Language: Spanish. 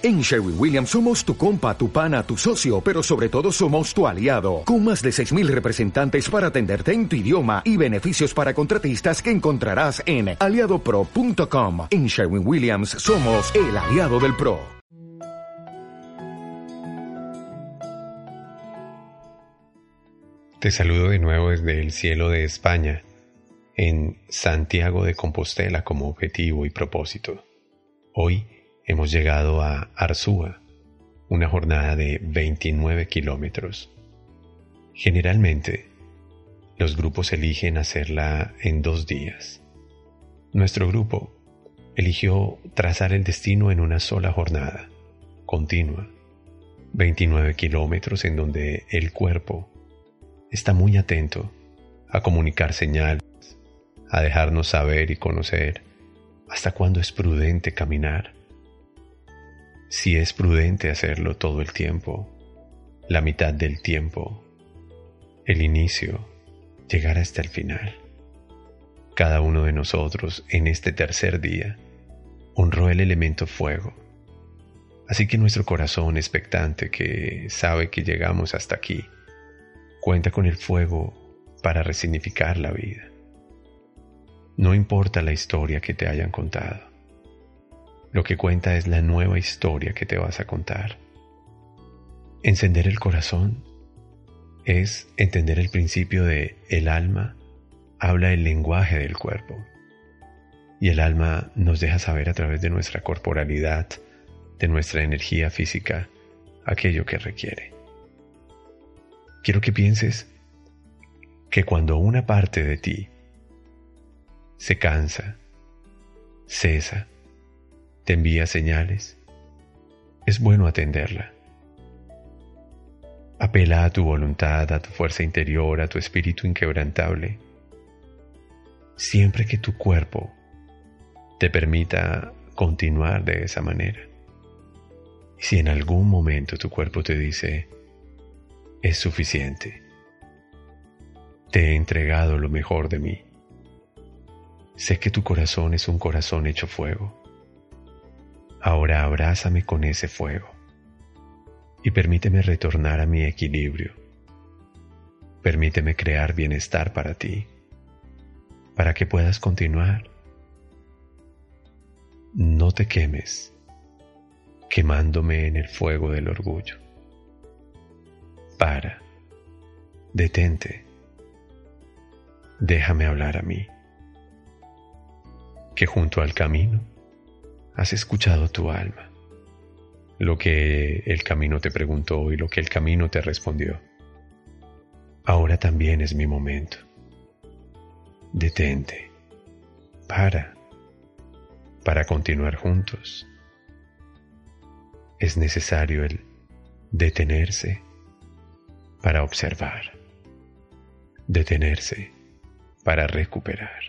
En Sherwin Williams somos tu compa, tu pana, tu socio, pero sobre todo somos tu aliado, con más de 6.000 representantes para atenderte en tu idioma y beneficios para contratistas que encontrarás en aliadopro.com. En Sherwin Williams somos el aliado del PRO. Te saludo de nuevo desde el cielo de España, en Santiago de Compostela como objetivo y propósito. Hoy, hemos llegado a Arzúa, una jornada de 29 kilómetros. Generalmente, los grupos eligen hacerla en dos días. Nuestro grupo eligió trazar el destino en una sola jornada, continua, 29 kilómetros en donde el cuerpo está muy atento a comunicar señales, a dejarnos saber y conocer hasta cuándo es prudente caminar si es prudente hacerlo todo el tiempo, la mitad del tiempo, el inicio, llegar hasta el final. Cada uno de nosotros en este tercer día honró el elemento fuego. Así que nuestro corazón expectante que sabe que llegamos hasta aquí, cuenta con el fuego para resignificar la vida. No importa la historia que te hayan contado. Lo que cuenta es la nueva historia que te vas a contar. Encender el corazón es entender el principio de el alma habla el lenguaje del cuerpo. Y el alma nos deja saber a través de nuestra corporalidad, de nuestra energía física, aquello que requiere. Quiero que pienses que cuando una parte de ti se cansa, cesa, te envía señales, es bueno atenderla. Apela a tu voluntad, a tu fuerza interior, a tu espíritu inquebrantable. Siempre que tu cuerpo te permita continuar de esa manera. Si en algún momento tu cuerpo te dice, es suficiente, te he entregado lo mejor de mí. Sé que tu corazón es un corazón hecho fuego Ahora abrázame con ese fuego y permíteme retornar a mi equilibrio. Permíteme crear bienestar para ti, para que puedas continuar. No te quemes, quemándome en el fuego del orgullo. Para, detente, déjame hablar a mí, que junto al camino has escuchado tu alma, lo que el camino te preguntó y lo que el camino te respondió. Ahora también es mi momento. Detente. Para. Para continuar juntos. Es necesario el detenerse para observar. Detenerse para recuperar.